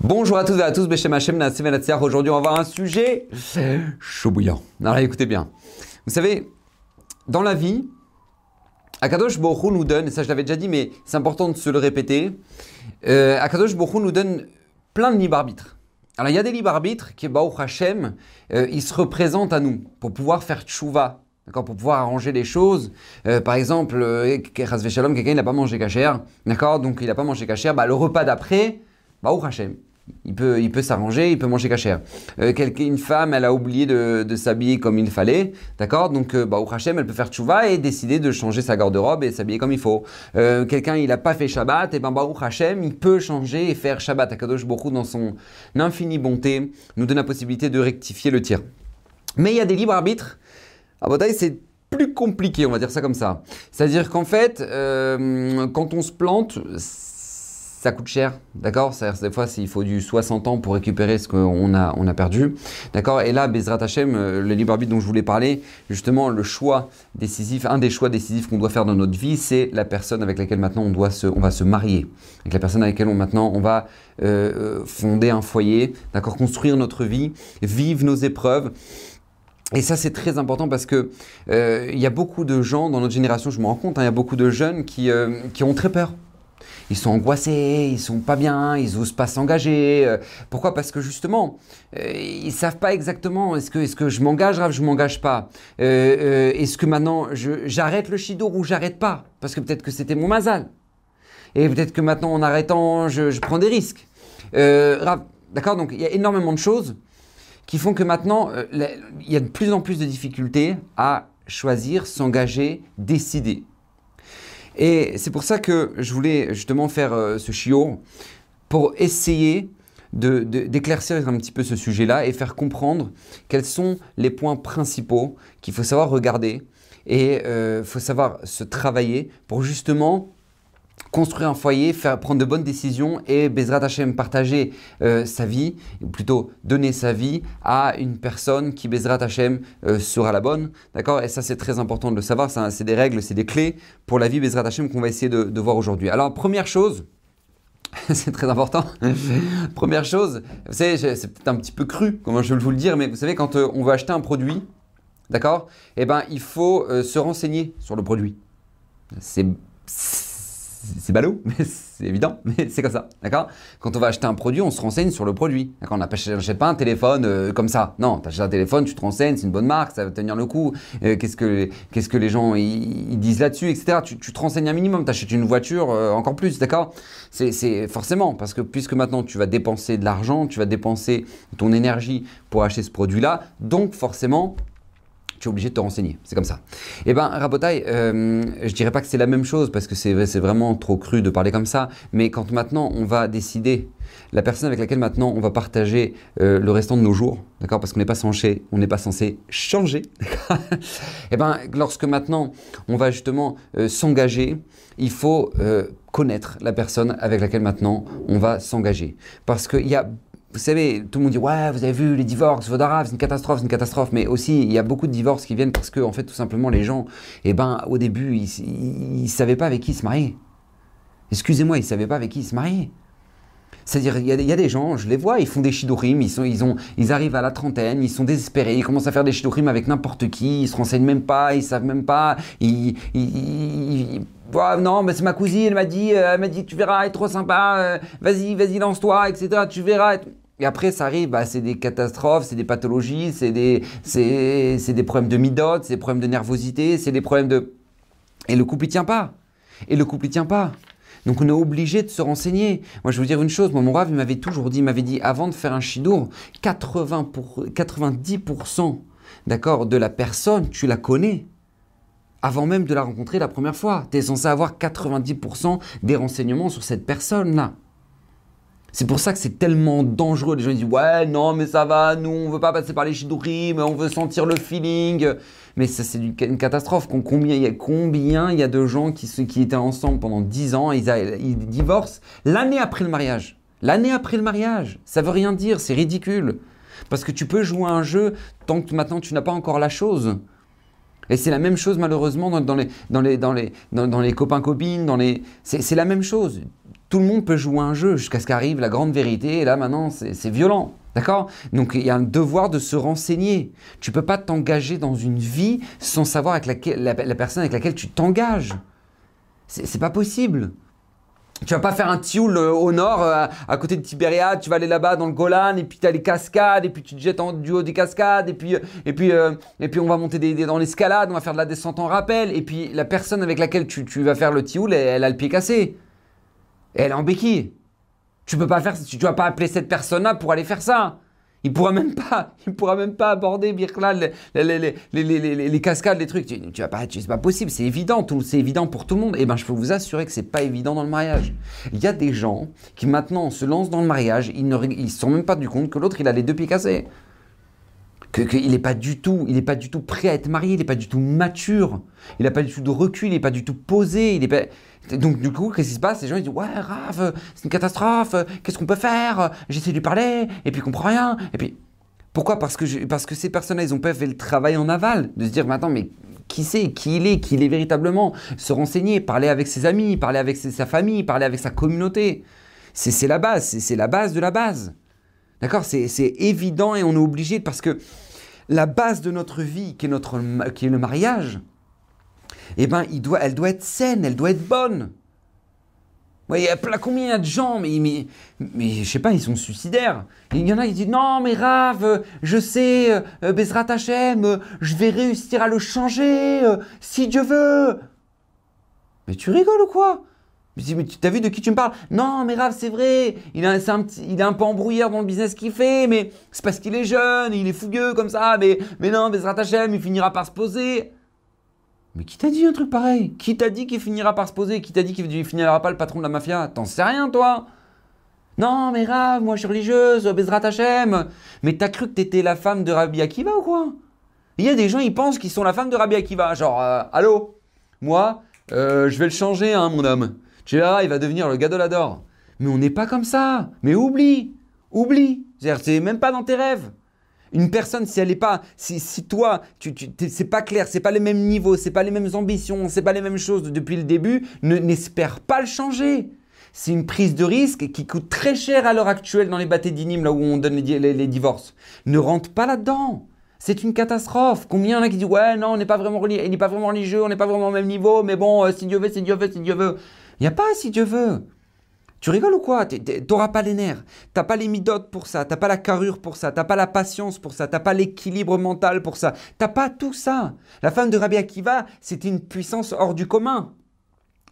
Bonjour à toutes et à tous, Beshem Hashem Aujourd'hui, on va voir un sujet chaud bouillant. Alors écoutez bien. Vous savez, dans la vie, Akadosh Borou nous donne, et ça je l'avais déjà dit, mais c'est important de se le répéter, euh, Akadosh Borou nous donne plein de libres arbitres. Alors il y a des libres arbitres qui, Baruch Hashem, euh, ils se représentent à nous pour pouvoir faire tchouva, d'accord, pour pouvoir arranger les choses. Euh, par exemple, euh, Shalom, quelqu'un n'a pas mangé cachère, d'accord, donc il n'a pas mangé cachère, bah, le repas d'après, Baruch Hashem, il peut, il peut s'arranger, il peut manger cachère. Euh, une femme, elle a oublié de, s'habiller comme il fallait, d'accord? Donc, euh, bah, Hachem, elle peut faire tchouva et décider de changer sa garde-robe et s'habiller comme il faut. Euh, quelqu'un, il n'a pas fait Shabbat, et ben, bah, Hachem, il peut changer et faire Shabbat. Akadosh beaucoup dans son infinie bonté, nous donne la possibilité de rectifier le tir. Mais il y a des libres arbitres. À Botaï, c'est plus compliqué, on va dire ça comme ça. C'est-à-dire qu'en fait, quand on se plante, ça coûte cher, d'accord? C'est-à-dire des fois, il faut du 60 ans pour récupérer ce qu'on a, on a perdu, d'accord? Et là, Bezrat Hashem, euh, le libre arbitre dont je voulais parler, justement, le choix décisif, un des choix décisifs qu'on doit faire dans notre vie, c'est la personne avec laquelle maintenant on, doit se, on va se marier, avec la personne avec laquelle on, maintenant on va euh, euh, fonder un foyer, d'accord? Construire notre vie, vivre nos épreuves. Et ça, c'est très important parce que il y a beaucoup de gens dans notre génération, je me rends compte, hein, il y a beaucoup de jeunes qui, qui ont très peur ils sont angoissés, ils sont pas bien, ils osent pas s'engager. Euh, pourquoi? Parce que justement, euh, ils savent pas exactement est-ce que, est que je m'engage, ou je m'engage pas. Euh, est-ce que maintenant j'arrête le shidour ou j'arrête pas? Parce que peut-être que c'était mon mazal. Et peut-être que maintenant en arrêtant, je, prends des risques. D'accord? Donc il y a énormément de choses qui font que maintenant, il y a de plus en plus de difficultés à choisir, s'engager, décider. Et c'est pour ça que je voulais justement faire euh, ce chiot pour essayer d'éclaircir un petit peu ce sujet-là et faire comprendre quels sont les points principaux qu'il faut savoir regarder et il euh, faut savoir se travailler pour justement construire un foyer, faire, prendre de bonnes décisions et Bezrat Hashem partager euh, sa vie, ou plutôt donner sa vie à une personne qui Bezrat Hashem euh, sera la bonne. D'accord? Et ça, c'est très important de le savoir. C'est des règles, c'est des clés pour la vie Bezrat Hashem qu'on va essayer de, voir aujourd'hui. Alors, première chose, c'est très important. Première chose, vous savez, c'est peut-être un petit peu cru, comment je veux vous le dire, mais vous savez, quand euh, on veut acheter un produit, d'accord? Eh bien, il faut se renseigner sur le produit. C'est c'est ballot, mais c'est évident, mais c'est comme ça, d'accord? Quand on va acheter un produit, on se renseigne sur le produit, d'accord? On n'achète pas un téléphone euh, comme ça, non, tu achètes un téléphone, tu te renseignes, c'est une bonne marque, ça va tenir le coup, euh, qu'est-ce, que, que les gens disent là-dessus, etc. Tu, te renseignes un minimum, tu achètes une voiture euh, encore plus, d'accord? C'est forcément, parce que puisque maintenant tu vas dépenser de l'argent, tu vas dépenser ton énergie pour acheter ce produit-là, donc forcément, tu es obligé de te renseigner. C'est comme ça. Eh bien, Rabotai, euh, je dirais pas que c'est la même chose parce que c'est vraiment trop cru de parler comme ça. Mais quand maintenant on va décider, la personne avec laquelle maintenant on va partager euh, le restant de nos jours, d'accord Parce qu'on n'est pas censé, on n'est pas censé changer. eh bien, lorsque maintenant on va justement euh, s'engager, il faut euh, connaître la personne avec laquelle maintenant on va s'engager. Parce qu'il y a vous savez, tout le monde dit ouais, vous avez vu les divorces, Vodara, c'est une catastrophe, c'est une catastrophe. Mais aussi, il y a beaucoup de divorces qui viennent parce que, en fait, tout simplement, les gens, eh ben, au début, ils, ne savaient pas avec qui se marier. Excusez-moi, ils savaient pas avec qui se marier. C'est-à-dire, il y, a des gens, je les vois, ils font des shidorim, ils, ils, ils arrivent à la trentaine, ils sont désespérés, ils commencent à faire des shidorim avec n'importe qui, ils se renseignent même pas, ils savent même pas, ils, non, mais c'est ma cousine, elle m'a dit, euh, elle m'a dit, tu verras, elle est trop sympa, euh, vas-y, vas-y, lance-toi, etc. Tu verras. Et après, ça arrive, bah, c'est des catastrophes, c'est des pathologies, c'est des, c'est, des problèmes de midote, c'est des problèmes de nervosité, c'est des problèmes de. Et le couple, il tient pas. Et le couple, il tient pas. Donc on est obligé de se renseigner. Moi, je vais vous dire une chose. Mon rave, il m'avait toujours dit, il m'avait dit, avant de faire un shidour, 80 pour, 90% d'accord, de la personne, tu la connais avant même de la rencontrer la première fois. Tu es censé avoir 90% des renseignements sur cette personne-là. C'est pour ça que c'est tellement dangereux. Les gens disent Ouais, non, mais ça va, nous, on veut pas passer par les mais on veut sentir le feeling. Mais ça, c'est une catastrophe. Combien il y a, combien il y a de gens qui, qui étaient ensemble pendant 10 ans, ils, ils divorcent l'année après le mariage. L'année après le mariage. Ça veut rien dire, c'est ridicule. Parce que tu peux jouer un jeu tant que maintenant tu n'as pas encore la chose. Et c'est la même chose malheureusement dans, les, dans, les, dans, les, dans, les copains-copines, dans les... c'est la même chose tout le monde peut jouer un jeu jusqu'à ce qu'arrive la grande vérité. Et là, maintenant, c'est violent. D'accord? Donc, il y a un devoir de se renseigner. Tu peux pas t'engager dans une vie sans savoir avec laquelle, la, personne avec laquelle tu t'engages. C'est pas possible. Tu vas pas faire un tioul euh, au nord, euh, à, côté de Tibériade, tu vas aller là-bas dans le Golan, et puis tu as les cascades, et puis tu te jettes en, du haut des cascades, et puis, euh, et puis, et puis on va monter des, dans l'escalade, on va faire de la descente en rappel, et puis la personne avec laquelle tu, vas faire le tioul, elle, elle, a le pied cassé. Elle est en béquille. Tu peux pas faire, tu vas pas appeler cette personne-là pour aller faire ça. Il pourra pourra même pas aborder Birklal, les, cascades, les trucs. Tu, tu vas pas, c'est pas possible, c'est évident, c'est évident pour tout le monde. Et eh ben, je peux vous assurer que c'est pas évident dans le mariage. Il y a des gens qui maintenant se lancent dans le mariage, ils ne, ils se sont même pas du compte que l'autre il a les deux pieds cassés, qu'il n'est pas du tout, il est pas du tout prêt à être marié, il n'est pas du tout mature, il n'a pas du tout de recul, il n'est pas du tout posé, il est pas donc du coup, qu'est-ce qui se passe? Les gens ils disent ouais, Raph, c'est une catastrophe. Qu'est-ce qu'on peut faire? J'essaie de lui parler et puis il comprend rien. Et puis pourquoi? Parce que parce que ces personnes-là, ils ont pas fait le travail en aval de se dire maintenant, mais qui c'est, qui il est, qui il est véritablement, se renseigner, parler avec ses amis, parler avec sa famille, parler avec sa communauté. C'est la base, c'est la base de la base. D'accord? C'est évident et on est obligé parce que la base de notre vie, qui est, notre, qui est le mariage, eh ben, il doit, elle doit être saine, elle doit être bonne. Il y a combien de gens, mais, mais, mais je sais pas, ils sont suicidaires. Il y en a qui disent Non, mais Rav, je sais, euh, Bezrat Hachem, je vais réussir à le changer, euh, si Dieu veut. Mais tu rigoles ou quoi? Mais tu vu de qui tu me parles? Non, mais Rav, c'est vrai, il, a, un il est un peu embrouillard dans le business qu'il fait, mais c'est parce qu'il est jeune, il est fougueux comme ça, mais, mais non, Bezrat Hachem, il finira par se poser. Mais qui t'a dit un truc pareil? Qui t'a dit qu'il finira par se poser? Qui t'a dit qu'il finira pas le patron de la mafia? T'en sais rien, toi? Non, mais Rav, moi je suis religieuse, Bezrat Hachem. Mais t'as cru que t'étais la femme de Rabbi Akiva ou quoi? Il y a des gens, ils pensent qu'ils sont la femme de Rabbi Akiva. Genre, euh, allô? Moi, euh, je vais le changer, hein, mon homme. Tu il va devenir le gars de l'adore. Mais on n'est pas comme ça. Mais oublie Oublie C'est même pas dans tes rêves. Une personne, si elle n'est pas, si, si toi, tu, tu c'est pas clair, c'est pas les mêmes niveaux, c'est pas les mêmes ambitions, c'est pas les mêmes choses depuis le début, n'espère pas le changer. C'est une prise de risque qui coûte très cher à l'heure actuelle dans les bâtés d'inim, là où on donne les, les, divorces. Ne rentre pas là-dedans. C'est une catastrophe. Combien il y en a qui disent Ouais, non, on n'est pas, vraiment n'est pas vraiment religieux, on n'est pas vraiment au même niveau, mais bon, euh, si Dieu veut, si Dieu veut, si Dieu veut. Il n'y a pas si Dieu veut. Tu rigoles ou quoi? T'auras pas les nerfs, t'as pas les midotes pour ça, t'as pas la carrure pour ça, t'as pas la patience pour ça, t'as pas l'équilibre mental pour ça, t'as pas tout ça. La femme de Rabbi Akiva, c'était une puissance hors du commun.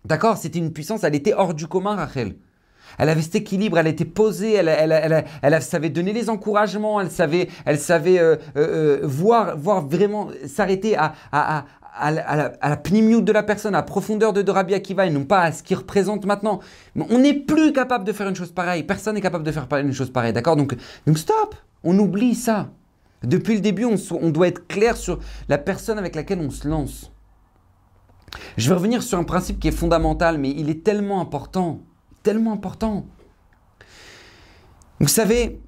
D'accord? C'était une puissance, elle était hors du commun, Rachel. Elle avait cet équilibre, elle était posée, elle, elle, savait donner les encouragements, elle savait, elle savait euh, euh, euh, voir, voir vraiment s'arrêter à, la, à de la personne, à la profondeur de, de Rabbi Akiva et non pas à ce qu'il représente maintenant. On n'est plus capable de faire une chose pareille. Personne n'est capable de faire une chose pareille, d'accord? Donc, donc stop On oublie ça. Depuis le début, on, on doit être clair sur la personne avec laquelle on se lance. Je vais revenir sur un principe qui est fondamental, mais il est tellement important. Tellement important. Vous savez,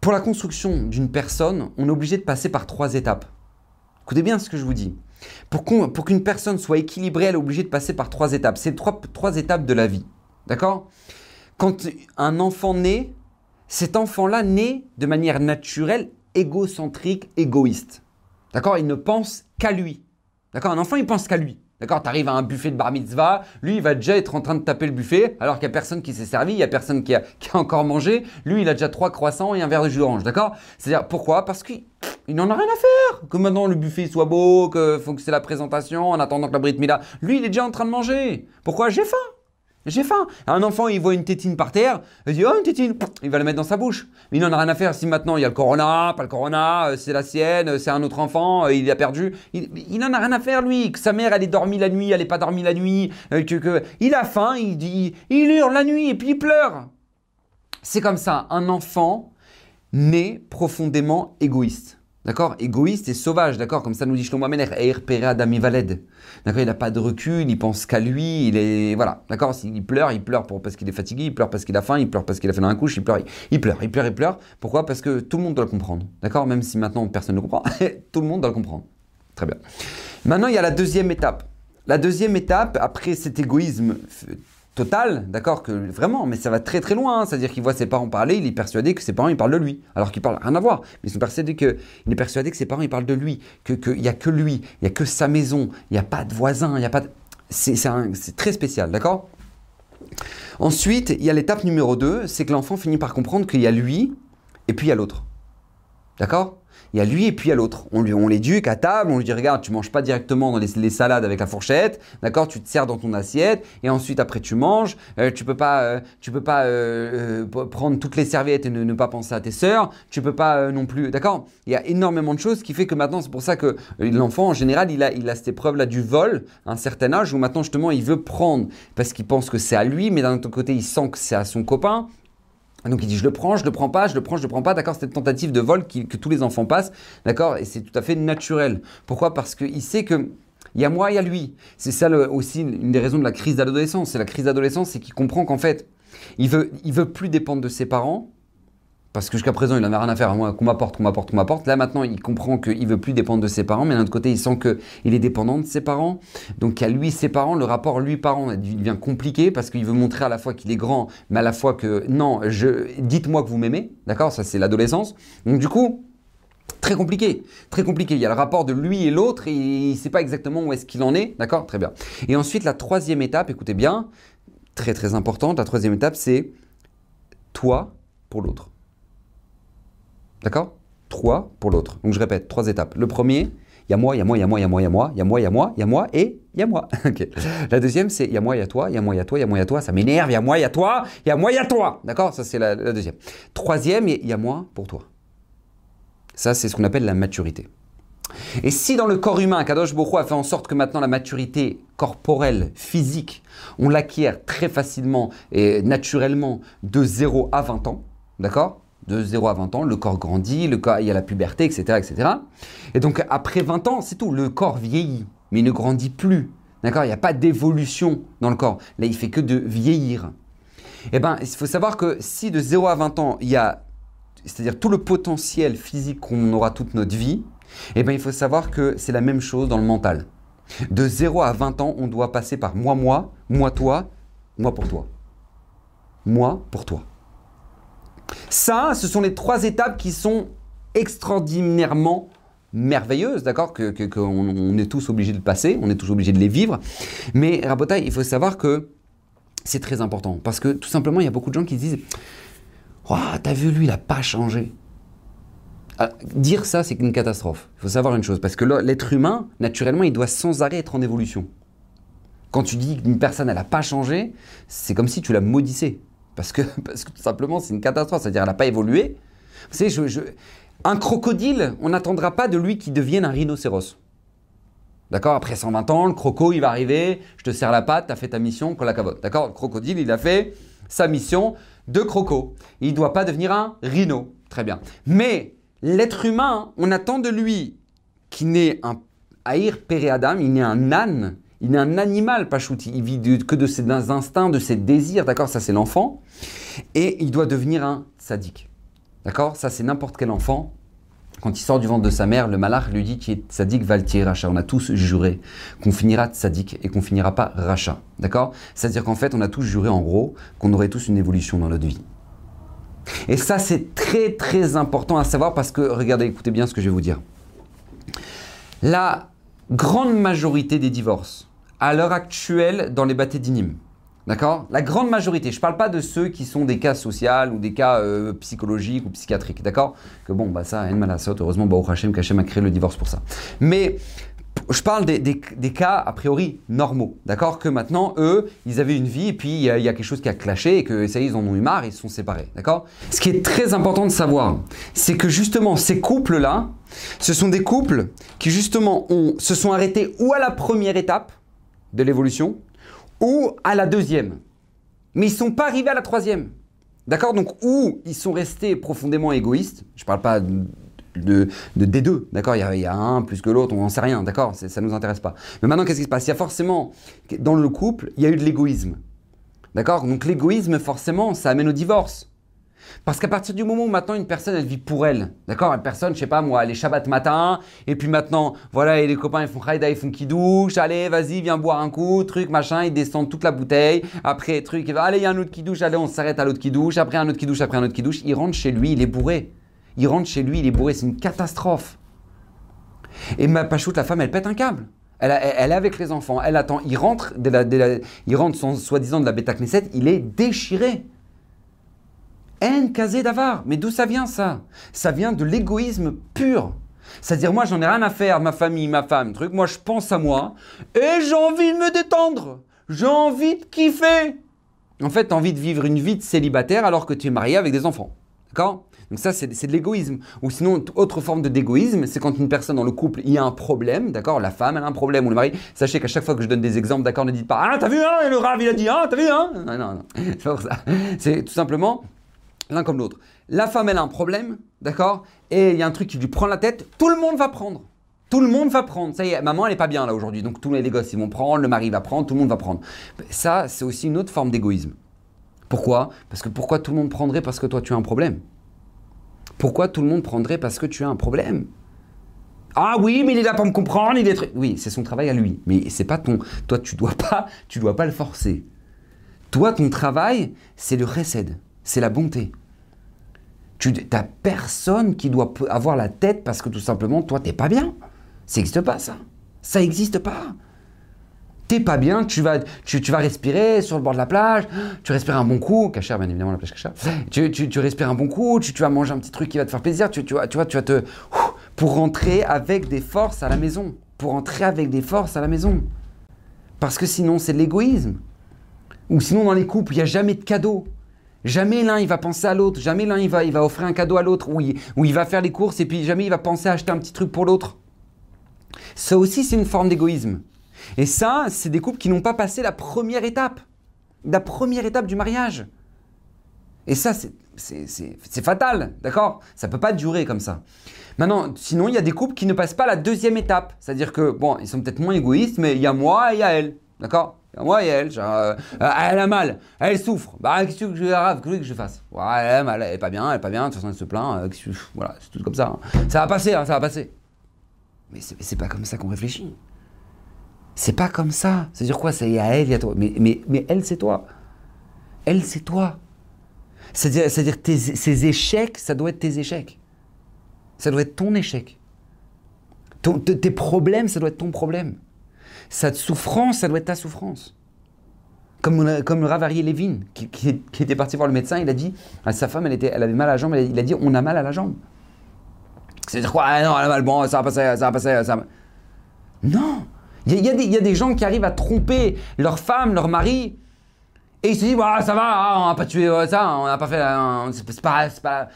pour la construction d'une personne, on est obligé de passer par trois étapes. Écoutez bien ce que je vous dis. Pour qu'une personne soit équilibrée, elle est obligée de passer par trois étapes. C'est trois, trois étapes de la vie. D'accord? Quand un enfant naît, cet enfant-là naît de manière naturelle, égocentrique, égoïste. D'accord? Il ne pense qu'à lui. D'accord? Un enfant, il pense qu'à lui. D'accord? Tu arrives à un buffet de bar mitzvah, lui, il va déjà être en train de taper le buffet, alors qu'il n'y a personne qui s'est servi, il n'y a personne qui a, qui a, encore mangé. Lui, il a déjà trois croissants et un verre de jus d'orange. D'accord? C'est-à-dire, pourquoi? Parce qu'il il n'en a rien à faire. Que maintenant le buffet soit beau, que faut que c'est la présentation, en attendant que la Brit Mila. Lui, il est déjà en train de manger. Pourquoi J'ai faim. J'ai faim. Un enfant, il voit une tétine par terre, il dit Oh, une tétine Il va la mettre dans sa bouche. Mais il n'en a rien à faire si maintenant il y a le corona, pas le corona, euh, c'est la sienne, euh, c'est un autre enfant, euh, il a perdu. Il n'en a rien à faire, lui. Que sa mère, elle est dormie la nuit, elle n'est pas dormie la nuit. Que, Il a faim, il, dit, il hurle la nuit et puis il pleure. C'est comme ça. Un enfant né profondément égoïste. D'accord? Égoïste et sauvage, d'accord? Comme ça nous dit Shlomo Amener, Eir Adami Valed. D'accord? Il n'a pas de recul, il pense qu'à lui, il est. Voilà, d'accord? S'il pleure, il pleure pour, parce qu'il est fatigué, il pleure parce qu'il a faim, il pleure parce qu'il a fait dans un couche, il pleure, il, pleure, il pleure, il pleure. Pourquoi? Parce que tout le monde doit le comprendre, d'accord? Même si maintenant personne ne comprend, tout le monde doit le comprendre. Très bien. Maintenant, il y a la deuxième étape. La deuxième étape, après cet égoïsme total, d'accord, que vraiment, mais ça va très très loin. hein. C'est-à-dire qu'il voit ses parents parler, il est persuadé que ses parents ils parlent de lui, alors qu'ils parlent rien à voir. Mais ils sont persuadés que, il est persuadé que ses parents ils parlent de lui, que qu'il y a que lui, il y a que sa maison, il n'y a pas de voisins, il y a pas. C'est très spécial, d'accord? Ensuite, il y a l'étape numéro 2, c'est que l'enfant finit par comprendre qu'il y a lui et puis il y a l'autre. D'accord? Il y a lui et puis il y a l'autre. On, lui- on l'éduque à table, on lui dit regarde, tu manges pas directement dans les, salades avec la fourchette, d'accord Tu te sers dans ton assiette et ensuite après tu manges. Euh, tu peux pas, euh, tu peux pas euh, prendre toutes les serviettes et ne, pas penser à tes sœurs. Tu peux pas non plus, d'accord Il y a énormément de choses qui fait que maintenant c'est pour ça que l'enfant en général il a, il a cette épreuve là du vol à un certain âge où maintenant justement il veut prendre parce qu'il pense que c'est à lui, mais d'un autre côté il sent que c'est à son copain. Donc il dit je le prends, je le prends pas, je le prends, je le prends pas, d'accord, cette tentative de vol que tous les enfants passent, d'accord, et c'est tout à fait naturel. Pourquoi? Parce qu'il sait que il y a moi, il y a lui. C'est ça aussi une des raisons de la crise d'adolescence. C'est la crise d'adolescence, c'est qu'il comprend qu'en fait, il veut, il veut plus dépendre de ses parents, parce que jusqu'à présent, il n'en a rien à faire, moi, qu'on m'apporte, qu'on m'apporte, qu'on m'apporte. Là, maintenant, il comprend qu'il veut plus dépendre de ses parents, mais d'un autre côté, il sent qu'il est dépendant de ses parents. Donc, à lui, ses parents, le rapport lui-parent devient compliqué parce qu'il veut montrer à la fois qu'il est grand, mais à la fois que non, je, dites-moi que vous m'aimez, d'accord? Ça, c'est l'adolescence. Donc, du coup, très compliqué, très compliqué. Il y a le rapport de lui et l'autre et il ne sait pas exactement où est-ce qu'il en est, d'accord? Très bien. Et ensuite, la troisième étape, écoutez bien, très très importante, la troisième étape, c'est toi pour l'autre. D'accord Trois pour l'autre. Donc je répète, trois étapes. Le premier, il y a moi, il y a moi, il y a moi, il y a moi, il y a moi, il y a moi, il y a moi, il y a moi et il y a moi. Ok. La deuxième, c'est il y a moi, il y a toi, il y a moi, il y a toi, il y a moi, il y a toi. Ça m'énerve, il y a moi, il y a toi, il y a moi, il y a toi. D'accord Ça, c'est la, la deuxième. Troisième, il y a moi pour toi. Ça, c'est ce qu'on appelle la maturité. Et si dans le corps humain, Kadosh Boko a fait en sorte que maintenant la maturité corporelle, physique, on l'acquiert très facilement et naturellement de 0 à 20 ans, d'accord De 0 à 20 ans, le corps grandit, le il y a la puberté, etc., etc. Et donc après 20 ans, c'est tout, le corps vieillit, mais il ne grandit plus, d'accord? Il n'y a pas d'évolution dans le corps. Là, il fait que de vieillir. Eh bien, il faut savoir que si de 0 à 20 ans, il y a, c'est-à-dire tout le potentiel physique qu'on aura toute notre vie, eh bien, il faut savoir que c'est la même chose dans le mental. De 0 à 20 ans, on doit passer par moi, moi, moi, toi, moi pour toi. Moi pour toi. Ça, ce sont les trois étapes qui sont extraordinairement merveilleuses, d'accord que, que- est tous obligés de passer, on est tous obligés de les vivre. Mais Rabotai, il faut savoir que c'est très important. Parce que tout simplement, il y a beaucoup de gens qui se disent Ouah, T'as vu, lui, il n'a pas changé. Ah, dire ça, c'est une catastrophe. Il faut savoir une chose, parce que l'être humain, naturellement, il doit sans arrêt être en évolution. Quand tu dis qu'une personne, elle n'a pas changé, c'est comme si tu la maudissais. Parce que, parce que tout simplement, c'est une catastrophe. C'est-à-dire, elle n'a pas évolué. Vous savez, un crocodile, on n'attendra pas de lui qu'il devienne un rhinocéros. D'accord? Après 120 ans, le croco, il va arriver, je te serre la patte, tu as fait ta mission, qu'on la cavote. D'accord? Le crocodile, il a fait sa mission de croco. Il ne doit pas devenir un rhino. Très bien. Mais l'être humain, on attend de lui qu'il n'ait un Aïr Péré Adam, il n'est un âne, il est un animal, Pachouti. Il vit de- que de ses instincts, de ses désirs, d'accord? Ça, c'est l'enfant. Et il doit devenir un sadique. D'accord? Ça, c'est n'importe quel enfant. Quand il sort du ventre de sa mère, le malach lui dit Tu es sadique, valtier, racha. On a tous juré qu'on finira sadique et qu'on finira pas racha. D'accord? C'est-à-dire qu'en fait, on a tous juré en gros qu'on aurait tous une évolution dans notre vie. Et ça, c'est très très important à savoir parce que, regardez, écoutez bien ce que je vais vous dire. La grande majorité des divorces, à l'heure actuelle, dans les bâtés d'Inim, d'accord? La grande majorité, je ne parle pas de ceux qui sont des cas sociaux ou des cas euh, psychologiques ou psychiatriques, d'accord? Que bon, bah ça, en malasot, heureusement, bah, Hachem, qu'Hachem a créé le divorce pour ça. Mais je parle des, cas a priori normaux, d'accord? Que maintenant, eux, ils avaient une vie et puis il y, a quelque chose qui a clashé et que ça ils en ont eu marre ils se sont séparés, d'accord? Ce qui est très important de savoir, c'est que justement, ces couples-là, ce sont des couples qui justement se sont arrêtés ou à la première étape de l'évolution ou à la deuxième. Mais ils ne sont pas arrivés à la troisième. D'accord? Donc, ou ils sont restés profondément égoïstes, je ne parle pas de, de- de- des deux, d'accord? Il, y a- il y a un plus que l'autre, on n'en sait rien, d'accord? Ça ne nous intéresse pas. Mais maintenant, qu'est-ce qui se passe? Il y a forcément, dans le couple, il y a eu de l'égoïsme. D'accord? Donc, l'égoïsme, forcément, ça amène au divorce. Parce qu'à partir du moment où maintenant une personne elle vit pour elle, d'accord Une personne, je sais pas moi, elle est Shabbat matin, et puis maintenant, voilà, et les copains ils font Haïda, ils font qui douche, allez, vas-y, viens boire un coup, truc, machin, ils descendent toute la bouteille, après, truc, il va, allez, il y a un autre qui douche, allez, on s'arrête à l'autre qui douche, après un autre qui douche, après un autre qui douche, il rentre chez lui, il est bourré. Il rentre chez lui, il est bourré, c'est une catastrophe. Et ma pachoute, la femme, elle pète un câble. Elle, elle, est avec les enfants, elle attend, il rentre, il rentre soi-disant de la bêta Knesset, il est déchiré. En kazé d'avar. Mais d'où ça vient ça? Ça vient de l'égoïsme pur. C'est-à-dire, moi, j'en ai rien à faire, ma famille, ma femme, truc. Moi, je pense à moi et j'ai envie de me détendre. J'ai envie de kiffer. En fait, envie de vivre une vie de célibataire alors que tu es marié avec des enfants. D'accord? Donc ça, c'est de l'égoïsme. Ou sinon, autre forme d'égoïsme, c'est quand une personne dans le couple, il y a un problème, d'accord? La femme, elle a un problème, ou le mari. Sachez qu'à chaque fois que je donne des exemples, d'accord, ne dites pas « Ah, t'as vu, hein? Le rave, il a dit, hein? T'as vu, hein ?» Non, non, non. C'est tout simplement l'un comme l'autre. La femme, elle a un problème, d'accord Et il y a un truc qui lui prend la tête, tout le monde va prendre. Tout le monde va prendre. Ça y est, maman, elle n'est pas bien là aujourd'hui. Donc tous les gosses, ils vont prendre, le mari va prendre, tout le monde va prendre. Ça, c'est aussi une autre forme d'égoïsme. Pourquoi? Parce que pourquoi tout le monde prendrait parce que toi, tu as un problème? Pourquoi tout le monde prendrait parce que tu as un problème? Ah oui, mais il est là pour me comprendre, il est Oui, c'est son travail à lui, mais c'est pas ton. Toi, tu dois pas, tu dois pas le forcer. Toi, ton travail, c'est le recède, c'est la bonté. Tu n'as personne qui doit avoir la tête parce que tout simplement, toi, t'es pas bien. Ça n'existe pas, ça. Ça n'existe pas. T'es pas bien, tu vas, tu, vas respirer sur le bord de la plage, tu respires un bon coup, cachère bien évidemment la plage cachère, tu, tu, respires un bon coup, tu, vas manger un petit truc qui va te faire plaisir, tu, vois, tu vas te... Pour rentrer avec des forces à la maison. Pour rentrer avec des forces à la maison. Parce que sinon, c'est de l'égoïsme. Ou sinon, dans les couples, il n'y a jamais de cadeau. Jamais l'un il va penser à l'autre, jamais l'un il va, il va offrir un cadeau à l'autre, ou il, il va faire les courses et puis jamais il va penser à acheter un petit truc pour l'autre. Ça aussi c'est une forme d'égoïsme. Et ça, c'est des couples qui n'ont pas passé la première étape, la première étape du mariage. Et ça, c'est fatal, d'accord? Ça ne peut pas durer comme ça. Maintenant, sinon, il y a des couples qui ne passent pas la deuxième étape. C'est-à-dire que, bon, ils sont peut-être moins égoïstes, mais il y a moi et il y a elle, d'accord? Moi et elle, euh, elle a mal, elle souffre. Bah, qu'est-ce que je, que, que je fasse? Ouais, Elle a mal, elle est pas bien, elle est pas bien, de toute façon elle se plaint. Euh, voilà, c'est tout comme ça. Hein. Ça va passer, hein, ça va passer. Mais c'est pas comme ça qu'on réfléchit. C'est pas comme ça. C'est-à-dire quoi? C'est à elle, il y a toi. Mais, mais, mais elle, c'est toi. Elle, c'est toi. C'est-à-dire, ces échecs, ça doit être tes échecs. Ça doit être ton échec. tes problèmes, ça doit être ton problème. Sa souffrance, ça doit être ta souffrance. Comme, comme le Ravarier Lévin, qui, qui, était parti voir le médecin, il a dit à sa femme, elle, était, elle avait mal à la jambe, il a dit On a mal à la jambe. C'est-à-dire quoi? Ah Non, elle a mal, bon, ça va passer, ça va passer, ça va... Non il y, il y, a des gens qui arrivent à tromper leur femme, leur mari, et ils se disent bah, ça va, ah, on n'a pas tué ça, on n'a pas fait. C'est pas, pas.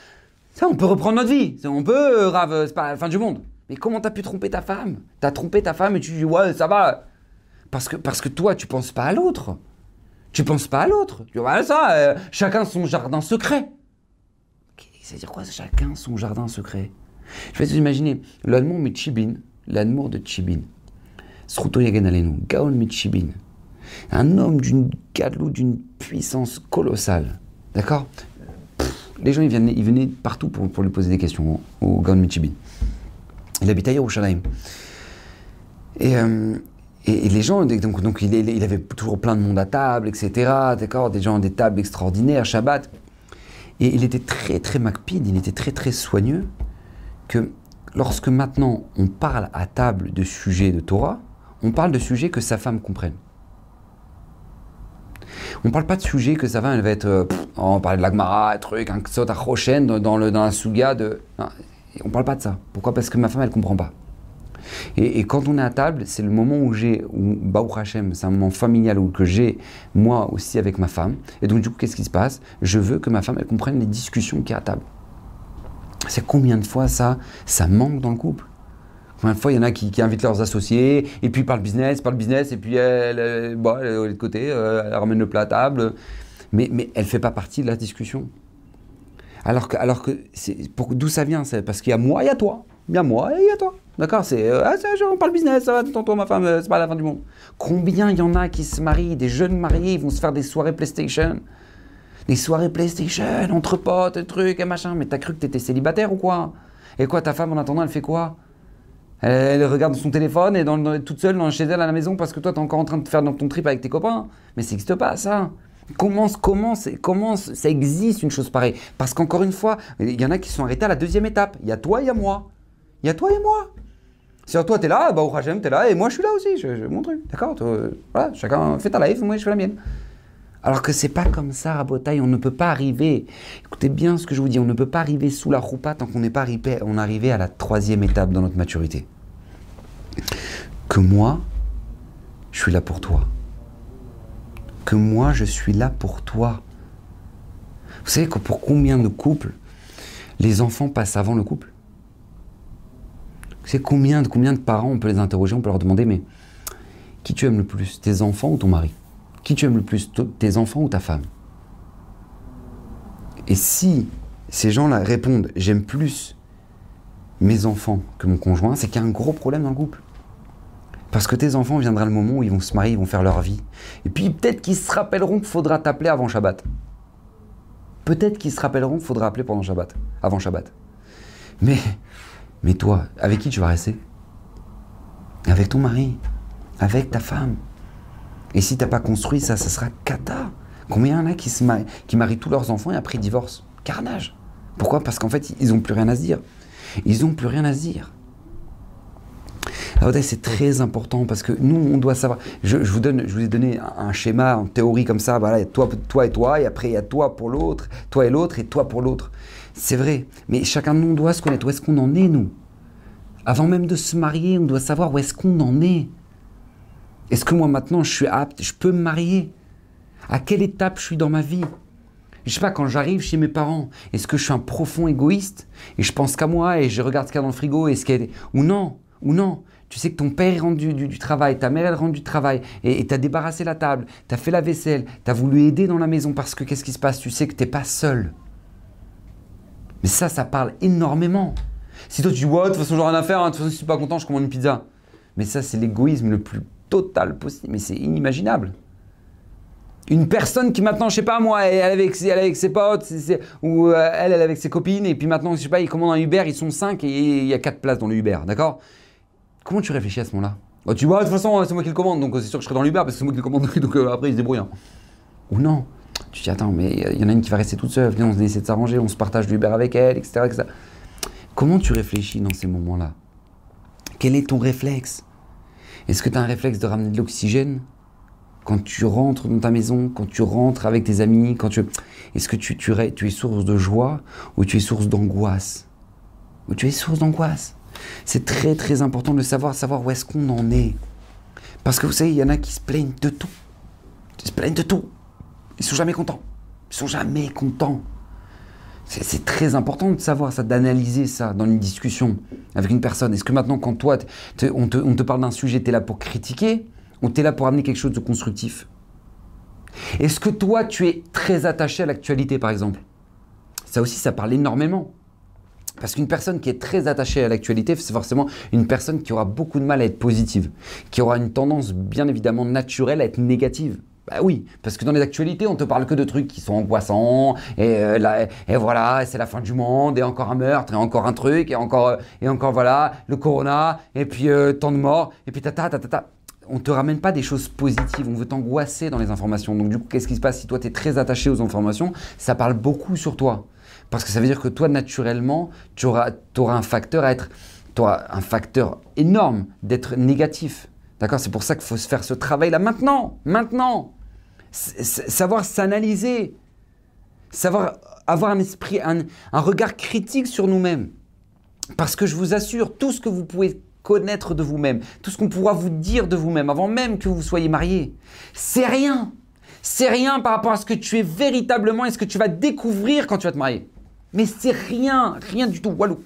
Ça, on peut reprendre notre vie. On peut, Rave, c'est pas la fin du monde. Mais comment t'as pu tromper ta femme? T'as trompé ta femme et tu dis ouais ça va. Parce que, toi tu penses pas à l'autre. Tu penses pas à l'autre. Tu vois ça, euh, chacun son jardin secret. C'est-à-dire quoi chacun son jardin secret? Je vais l'allemand Michibin, l'amour de Chibin. Sruto Gaon. Un homme d'une galou d'une puissance colossale. D'accord? Les gens ils venaient, ils venaient partout pour, pour lui poser des questions au Gaon Michibin. Il habitait à Yerushalayim. Et, et, les gens, donc, il, avait toujours plein de monde à table, etc. D'accord Des gens, des tables extraordinaires, Shabbat. Et il était très, très macpide, il était très, très soigneux. Que lorsque maintenant on parle à table de sujets de Torah, on parle de sujets que sa femme comprenne. On ne parle pas de sujets que sa femme, elle va être. Euh, on parle de l'agmara, truc, un sot à dans, dans, le, dans la souga de. On parle pas de ça. Pourquoi? Parce que ma femme, elle comprend pas. Et, quand on est à table, c'est le moment où j'ai, où Baruch Hashem, c'est un moment familial où que j'ai moi aussi avec ma femme. Et donc du coup, qu'est-ce qui se passe? Je veux que ma femme elle comprenne les discussions qu'il y a à table. C'est combien de fois ça, ça manque dans le couple? Combien de fois il y en a qui, invitent leurs associés et puis parlent business, parlent business et puis elle, elle, elle est de côté, euh, elle ramène le plat à table, mais, mais elle fait pas partie de la discussion. Alors que, alors que d'où ça vient C'est parce qu'il y a moi, il y a toi. Il y a moi et il y a toi. D'accord C'est, euh, ah, on parle business, ça va, tantôt ma femme, euh, c'est pas la fin du monde. Combien il y en a qui se marient, des jeunes mariés, ils vont se faire des soirées PlayStation? Les soirées PlayStation, entre potes, trucs et machin. Mais t'as cru que t'étais célibataire ou quoi? Et quoi, ta femme en attendant, elle fait quoi? Elle, regarde son téléphone et dans, toute seule dans, chez elle à la maison parce que toi t'es encore en train de faire ton trip avec tes copains. Mais ça n'existe pas ça. Comment, comment, comment ça existe une chose pareille? Parce qu'encore une fois, il y en a qui sont arrêtés à la deuxième étape. Il y a toi, il y a moi. Il y a toi et moi. Si toi t'es là, bah au t'es là et moi je suis là aussi, je, je mon truc, d'accord? Voilà, chacun fait ta life, moi je fais la mienne. Alors que c'est pas comme ça, Rabotaille, on ne peut pas arriver. Écoutez bien ce que je vous dis, on ne peut pas arriver sous la roupa tant qu'on n'est pas arrivé, on arrivé à la troisième étape dans notre maturité. Que moi, je suis là pour toi. Que moi, je suis là pour toi. Vous savez que pour combien de couples les enfants passent avant le couple? Vous savez combien, combien de parents on peut les interroger, on peut leur demander mais qui tu aimes le plus, tes enfants ou ton mari? Qui tu aimes le plus, tes enfants ou ta femme? Et si ces gens-là répondent j'aime plus mes enfants que mon conjoint, c'est qu'il y a un gros problème dans le couple. Parce que tes enfants viendra le moment où ils vont se marier, ils vont faire leur vie. Et puis peut-être qu'ils se rappelleront qu'il faudra t'appeler avant Shabbat. Peut-être qu'ils se rappelleront qu'il faudra appeler pendant Shabbat, avant Shabbat. Mais, toi, avec qui tu vas rester? Avec ton mari, avec ta femme. Et si tu n'as pas construit ça, ça sera cata. Combien il y en a qui, se marient, qui marient tous leurs enfants et après divorcent? Carnage. Pourquoi? Parce qu'en fait, ils n'ont plus rien à se dire. Ils n'ont plus rien à se dire. C'est très important parce que nous, on doit savoir. Je, vous, ai donné un, schéma en théorie comme ça. Voilà, il y a toi, toi et toi, et après il y a toi pour l'autre, toi et l'autre, et toi pour l'autre. C'est vrai, mais chacun de nous doit se connaître. Où est-ce qu'on en est, nous? Avant même de se marier, on doit savoir où est-ce qu'on en est. Est-ce que moi maintenant, je suis apte, je peux me marier? À quelle étape je suis dans ma vie? Je sais pas, quand j'arrive chez mes parents, est-ce que je suis un profond égoïste? Et je pense qu'à moi et je regarde ce qu'il y a dans le frigo et ce qu'il. Ou non, ou non. Tu sais que ton père est rendu du, travail, ta mère est rendu du travail et tu as débarrassé la table, tu as fait la vaisselle, tu as voulu aider dans la maison parce que qu'est-ce qui se passe? Tu sais que tu n'es pas seul. Mais ça, ça parle énormément. Si toi tu dis, ouais, de toute façon, j'aurai rien à faire, hein, de toute façon, si je suis pas content, je commande une pizza. Mais ça, c'est l'égoïsme le plus total possible. Mais c'est inimaginable. Une personne qui maintenant, je sais pas moi, elle est avec, elle avec ses potes, ou euh, elle, elle est avec ses copines, et puis maintenant, je sais pas, ils commandent un Uber, ils sont 5 et il y a 4 places dans le Uber, d'accord? Comment tu réfléchis à ce moment-là bah, Tu vois, de toute façon, c'est moi qui le commande, donc c'est sûr que je serai dans l'Uber parce que c'est moi qui le commande, donc euh, après, ils se débrouillent. Hein. Ou non. Tu dis, attends, mais il y en a une qui va rester toute seule, on essaie de s'arranger, on se partage l'Uber avec elle, etc.. Comment tu réfléchis dans ces moments-là? Quel est ton réflexe? Est-ce que tu as un réflexe de ramener de l'oxygène? Quand tu rentres dans ta maison, quand tu rentres avec tes amis, quand tu... Est-ce que tu es source de joie ou tu es source d'angoisse? Ou tu es source d'angoisse? C'est très très important de savoir, savoir où est-ce qu'on en est. Parce que vous savez, il y en a qui se plaignent de tout. Ils se plaignent de tout. Ils sont jamais contents. Ils sont jamais contents. C'est très important de savoir ça, d'analyser ça dans une discussion avec une personne. Est-ce que maintenant, quand toi, on, te, on te parle d'un sujet, tu es là pour critiquer ou tu es là pour amener quelque chose de constructif? Est-ce que toi, tu es très attaché à l'actualité, par exemple? Ça aussi, ça parle énormément. Parce qu'une personne qui est très attachée à l'actualité, c'est forcément une personne qui aura beaucoup de mal à être positive, qui aura une tendance bien évidemment naturelle à être négative. Bah oui, parce que dans les actualités, on te parle que de trucs qui sont angoissants, et, euh, voilà, c'est la fin du monde, et encore un meurtre, et encore un truc, et encore, et encore voilà, le corona, et puis euh, tant de morts, et puis ta ta ta ta ta on te ramène pas des choses positives, on veut t'angoisser dans les informations. Donc du coup, qu'est-ce qui se passe si toi tu es très attaché aux informations? Ça parle beaucoup sur toi. Parce que ça veut dire que toi, naturellement, tu auras, un facteur être, toi, un facteur énorme d'être négatif. D'accord? C'est pour ça qu'il faut se faire ce travail-là maintenant, maintenant. savoir s'analyser, savoir avoir un esprit, un regard critique sur nous-mêmes. Parce que je vous assure, tout ce que vous pouvez connaître de vous-même, tout ce qu'on pourra vous dire de vous-même avant même que vous soyez marié, c'est rien. C'est rien par rapport à ce que tu es véritablement et ce que tu vas découvrir quand tu vas te marier. Mais c'est rien, rien du tout, walou.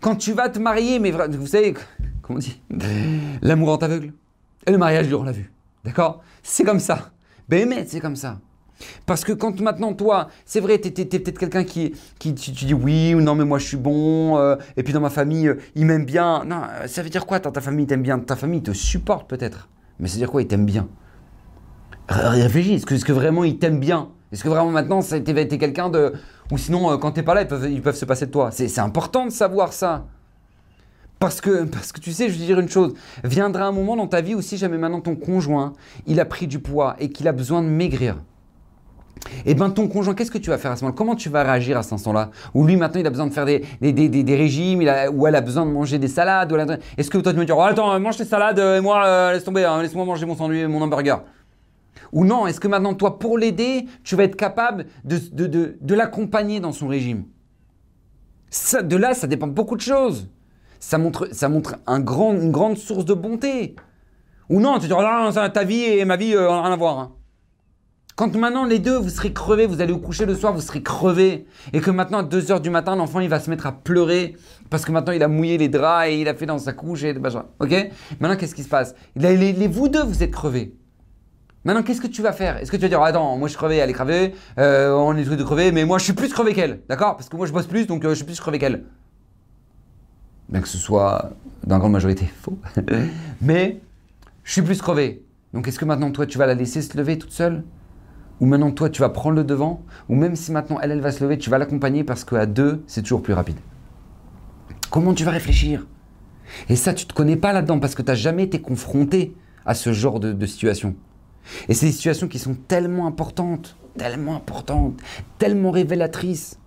Quand tu vas te marier, mais vous savez, comment on dit? L'amour en aveugle. Et le mariage, on l'a vu. D'accord? C'est comme ça. Ben, c'est comme ça. Parce que quand maintenant, toi, c'est vrai, tu es, peut-être quelqu'un qui, qui tu, dis oui ou non, mais moi je suis bon, euh, et puis dans ma famille, euh, ils m'aiment bien. Non, euh, ça veut dire quoi Ta famille t'aime bien Ta famille? Te supporte peut-être. Mais ça veut dire quoi Ils t'aiment bien? Réfléchis, est-ce que, est vraiment ils t'aiment bien? Est-ce que vraiment maintenant, t'es quelqu'un de... Ou sinon, euh, quand t'es pas là, ils peuvent, ils peuvent se passer de toi. C'est important de savoir ça. Parce que, parce que tu sais, je veux dire une chose, viendra un moment dans ta vie où si jamais maintenant ton conjoint, il a pris du poids et qu'il a besoin de maigrir, et ben ton conjoint, qu'est-ce que tu vas faire à ce moment-là? Comment tu vas réagir à cet instant-là? Ou lui maintenant il a besoin de faire des, des, des, des régimes, ou elle a besoin de manger des salades, a- est-ce que toi tu me dis oh, attends mange tes salades euh, et moi euh, laisse tomber, hein, laisse-moi manger mon sandwich, mon hamburger? Ou non, est-ce que maintenant toi pour l'aider, tu vas être capable de, l'accompagner dans son régime? De là, ça dépend de beaucoup de choses. Ça montre, une grande source de bonté. Ou non, tu te dis oh, non, ça, ta vie et ma vie, euh, rien à voir. hein. Quand maintenant les deux, vous serez crevés, vous allez vous coucher le soir, vous serez crevés, et que maintenant à 2h du matin, l'enfant il va se mettre à pleurer parce que maintenant il a mouillé les draps et il a fait dans sa couche et. Ok? Maintenant qu'est-ce qui se passe? Les- les- Vous deux, vous êtes crevés. Maintenant qu'est-ce que tu vas faire? Est-ce que tu vas dire attends, moi je suis crevé, elle est crevée, euh, on est tous deux crevés, mais moi je suis plus crevé qu'elle, d'accord? Parce que moi je bosse plus, donc euh, je suis plus crevé qu'elle. Bien que ce soit dans la grande majorité faux, mais je suis plus crevé. Donc est-ce que maintenant toi tu vas la laisser se lever toute seule? Ou maintenant toi tu vas prendre le devant, ou même si maintenant elle, elle va se lever, tu vas l'accompagner parce qu'à deux, c'est toujours plus rapide? Comment tu vas réfléchir? Et ça, tu te connais pas là-dedans parce que tu n'as jamais été confronté à ce genre de, de situation. Et c'est des situations qui sont tellement importantes, tellement importantes, tellement révélatrices.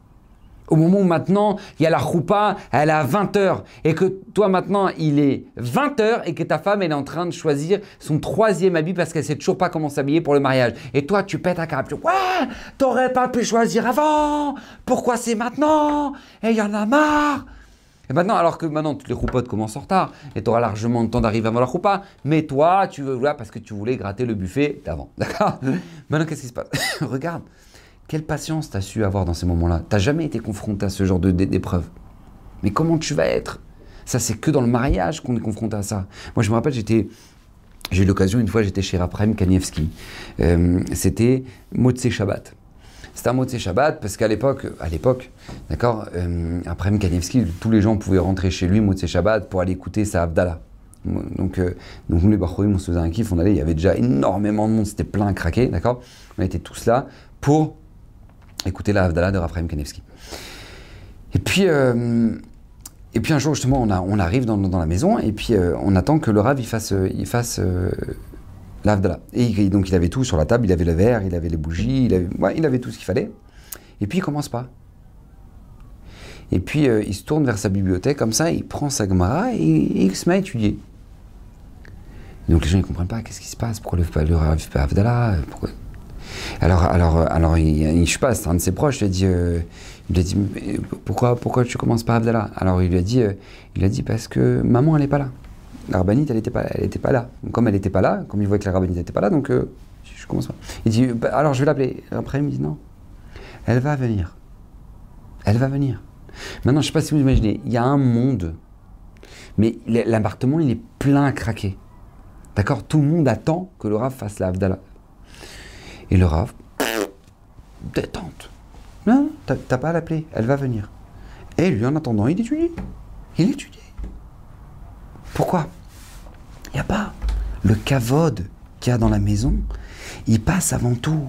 Au moment où maintenant, il y a la roupa, elle est à 20h, et que toi maintenant, il est 20h, et que ta femme, elle est en train de choisir son troisième habit parce qu'elle sait toujours pas comment s'habiller pour le mariage. Et toi, tu pètes un câble, tu ouais, t'aurais pas pu choisir avant, pourquoi c'est maintenant, et il y en a marre. Et maintenant, alors que maintenant, toutes les roupottes commencent en retard, et tu auras largement le temps d'arriver avant la roupa, mais toi, tu veux là parce que tu voulais gratter le buffet d'avant, d'accord? Maintenant, qu'est-ce qui se passe? Regarde, quelle patience tu as su avoir dans ces moments-là? Tu jamais été confronté à ce genre d'épreuve. Mais comment tu vas être? Ça, c'est que dans le mariage qu'on est confronté à ça. Moi, je me rappelle, j'étais. J'ai eu l'occasion, une fois, j'étais chez Raphaël Kanievski. Euh, c'était Motsé Shabbat. C'était un Motsé Shabbat parce qu'à l'époque, à l'époque, d'accord, euh, Kanievski, tous les gens pouvaient rentrer chez lui Motsé Shabbat pour aller écouter sa Abdallah. Donc, euh, donc nous, les Bachorim, on se faisait un kiff, on allait, il y avait déjà énormément de monde, c'était plein à craquer, d'accord On était tous là pour écouter la Havdalah de Raphaël Kanevski. Et puis, euh, et puis un jour, justement, on, arrive dans, la maison et puis on attend que le Rav fasse, il fasse la Havdalah. Et donc il avait tout sur la table, il avait le verre, il avait les bougies, il avait, il avait tout ce qu'il fallait. Et puis il commence pas. Et puis euh, il se tourne vers sa bibliothèque comme ça, il prend sa Gemara et, il se met à étudier. Donc les gens ne comprennent pas, qu'est-ce qui se passe? Pourquoi le, le Rav Havdalah Pourquoi? Alors, alors, euh, alors il, il- je sais pas, c'est un de ses proches, lui a dit, euh, il lui a dit pourquoi, pourquoi tu commences par Abdallah Alors il lui a dit, il a dit parce que maman elle n'est pas là. La rabbinite elle n'était pas, elle était pas là. Comme elle n'était pas là, comme il voit que la rabbinite n'était pas là, donc euh, je commence pas. Il dit, Bah, alors je vais l'appeler. Après il me dit non, elle va venir. Elle va venir. Maintenant je sais pas si vous imaginez, il y a un monde, mais l'appartement il est plein à craquer. D'accord? Tout le monde attend que le Rav fasse la. Et le Rav, détente. Non, t'as pas à l'appeler, elle va venir. Et lui, en attendant, il étudie. Il étudie. Pourquoi? Il n'y a pas le kavod qu'il y a dans la maison. Il passe avant tout.